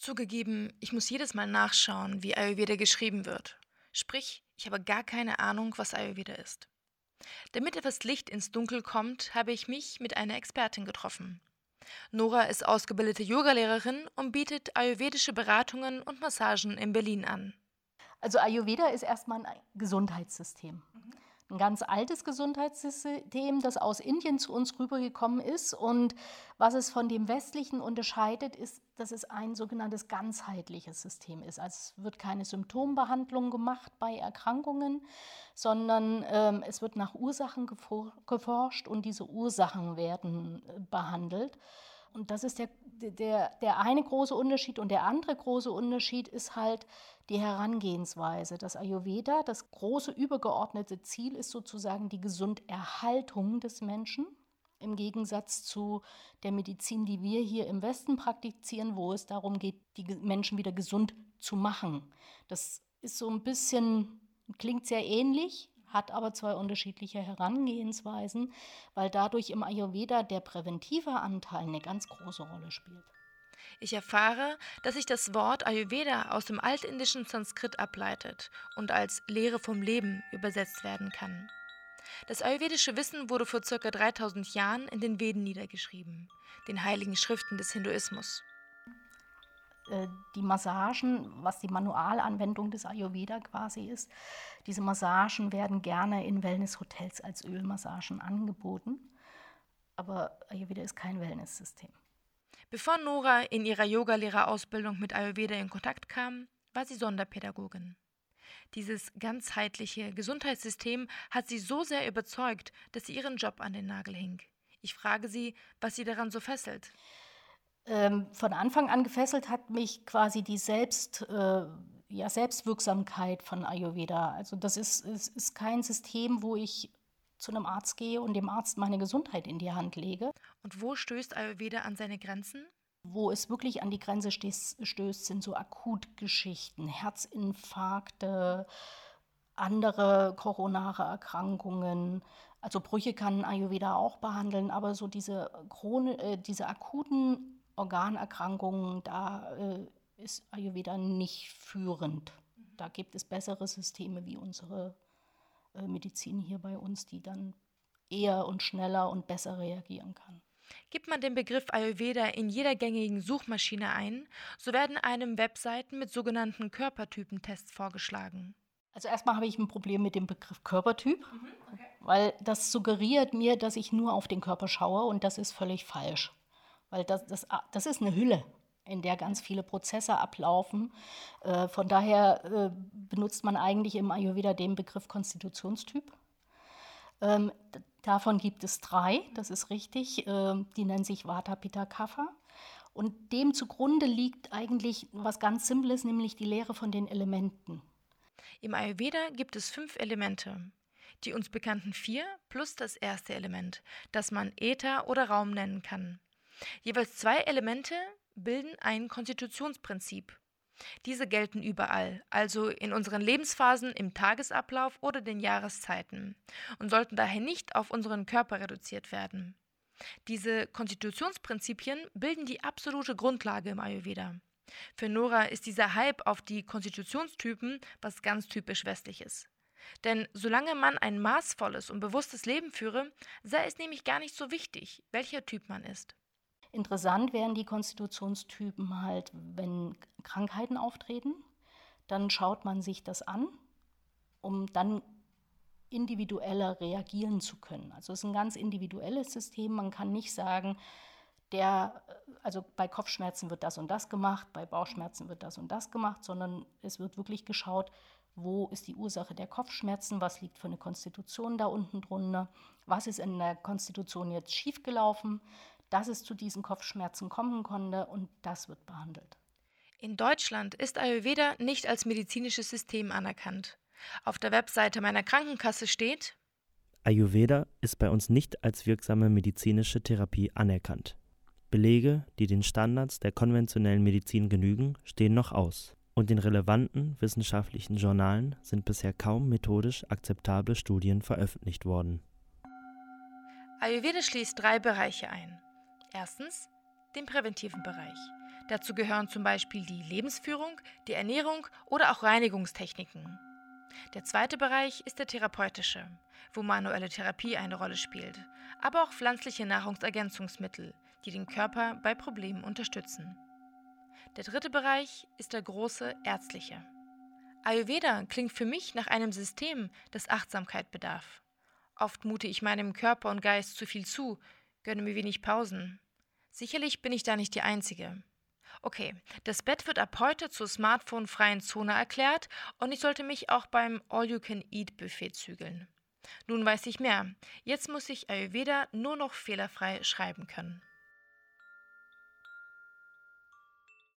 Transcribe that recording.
Zugegeben, ich muss jedes Mal nachschauen, wie Ayurveda geschrieben wird. Sprich, ich habe gar keine Ahnung, was Ayurveda ist. Damit etwas Licht ins Dunkel kommt, habe ich mich mit einer Expertin getroffen. Nora ist ausgebildete Yogalehrerin und bietet ayurvedische Beratungen und Massagen in Berlin an. Also Ayurveda ist erstmal ein Gesundheitssystem. Ein ganz altes Gesundheitssystem, das aus Indien zu uns rübergekommen ist. Und was es von dem westlichen unterscheidet, ist, dass es ein sogenanntes ganzheitliches System ist. Also es wird keine Symptombehandlung gemacht bei Erkrankungen, sondern ähm, es wird nach Ursachen geforscht und diese Ursachen werden äh, behandelt. Und das ist der, der, der eine große Unterschied. Und der andere große Unterschied ist halt die Herangehensweise. Das Ayurveda, das große übergeordnete Ziel ist sozusagen die Gesunderhaltung des Menschen. Im Gegensatz zu der Medizin, die wir hier im Westen praktizieren, wo es darum geht, die Menschen wieder gesund zu machen. Das ist so ein bisschen, klingt sehr ähnlich, hat aber zwei unterschiedliche Herangehensweisen, weil dadurch im Ayurveda der präventive Anteil eine ganz große Rolle spielt. Ich erfahre, dass sich das Wort Ayurveda aus dem altindischen Sanskrit ableitet und als Lehre vom Leben übersetzt werden kann. Das ayurvedische Wissen wurde vor ca. 3000 Jahren in den Veden niedergeschrieben, den heiligen Schriften des Hinduismus. Äh, die Massagen, was die Manualanwendung des Ayurveda quasi ist, diese Massagen werden gerne in Wellnesshotels als Ölmassagen angeboten. Aber Ayurveda ist kein Wellnesssystem. Bevor Nora in ihrer Yogalehrerausbildung mit Ayurveda in Kontakt kam, war sie Sonderpädagogin. Dieses ganzheitliche Gesundheitssystem hat sie so sehr überzeugt, dass sie ihren Job an den Nagel hing. Ich frage sie, was sie daran so fesselt ähm, von Anfang an gefesselt hat mich quasi die Selbst, äh, ja, Selbstwirksamkeit von Ayurveda. Also das ist, ist, ist kein System, wo ich zu einem Arzt gehe und dem Arzt meine Gesundheit in die Hand lege. Und wo stößt Ayurveda an seine Grenzen? Wo es wirklich an die Grenze stößt, sind so Akutgeschichten, Herzinfarkte, andere koronare Erkrankungen. Also Brüche kann Ayurveda auch behandeln, aber so diese, Krone, äh, diese akuten Organerkrankungen, da äh, ist Ayurveda nicht führend. Da gibt es bessere Systeme wie unsere äh, Medizin hier bei uns, die dann eher und schneller und besser reagieren kann. Gibt man den Begriff Ayurveda in jeder gängigen Suchmaschine ein, so werden einem Webseiten mit sogenannten Körpertypentests vorgeschlagen. Also erstmal habe ich ein Problem mit dem Begriff Körpertyp, mhm, okay. weil das suggeriert mir, dass ich nur auf den Körper schaue und das ist völlig falsch weil das, das, das ist eine Hülle, in der ganz viele Prozesse ablaufen. Äh, von daher äh, benutzt man eigentlich im Ayurveda den Begriff Konstitutionstyp. Ähm, davon gibt es drei, das ist richtig. Äh, die nennen sich Vata, Pitta, Kapha. Und dem zugrunde liegt eigentlich was ganz Simples, nämlich die Lehre von den Elementen. Im Ayurveda gibt es fünf Elemente. Die uns bekannten vier plus das erste Element, das man Äther oder Raum nennen kann. Jeweils zwei Elemente bilden ein Konstitutionsprinzip. Diese gelten überall, also in unseren Lebensphasen, im Tagesablauf oder den Jahreszeiten und sollten daher nicht auf unseren Körper reduziert werden. Diese Konstitutionsprinzipien bilden die absolute Grundlage im Ayurveda. Für Nora ist dieser Hype auf die Konstitutionstypen was ganz typisch westliches. Denn solange man ein maßvolles und bewusstes Leben führe, sei es nämlich gar nicht so wichtig, welcher Typ man ist. Interessant wären die Konstitutionstypen halt, wenn Krankheiten auftreten, dann schaut man sich das an, um dann individueller reagieren zu können. Also es ist ein ganz individuelles System. Man kann nicht sagen, der, also bei Kopfschmerzen wird das und das gemacht, bei Bauchschmerzen wird das und das gemacht, sondern es wird wirklich geschaut, wo ist die Ursache der Kopfschmerzen, was liegt für eine Konstitution da unten drunter, was ist in der Konstitution jetzt schiefgelaufen, dass es zu diesen Kopfschmerzen kommen konnte und das wird behandelt. In Deutschland ist Ayurveda nicht als medizinisches System anerkannt. Auf der Webseite meiner Krankenkasse steht, Ayurveda ist bei uns nicht als wirksame medizinische Therapie anerkannt. Belege, die den Standards der konventionellen Medizin genügen, stehen noch aus. Und in relevanten wissenschaftlichen Journalen sind bisher kaum methodisch akzeptable Studien veröffentlicht worden. Ayurveda schließt drei Bereiche ein. Erstens den präventiven Bereich. Dazu gehören zum Beispiel die Lebensführung, die Ernährung oder auch Reinigungstechniken. Der zweite Bereich ist der therapeutische, wo manuelle Therapie eine Rolle spielt, aber auch pflanzliche Nahrungsergänzungsmittel, die den Körper bei Problemen unterstützen. Der dritte Bereich ist der große ärztliche. Ayurveda klingt für mich nach einem System, das Achtsamkeit bedarf. Oft mute ich meinem Körper und Geist zu viel zu, gönne mir wenig Pausen. Sicherlich bin ich da nicht die Einzige. Okay, das Bett wird ab heute zur smartphone-freien Zone erklärt und ich sollte mich auch beim All-You-Can-Eat-Buffet zügeln. Nun weiß ich mehr. Jetzt muss ich Ayurveda nur noch fehlerfrei schreiben können.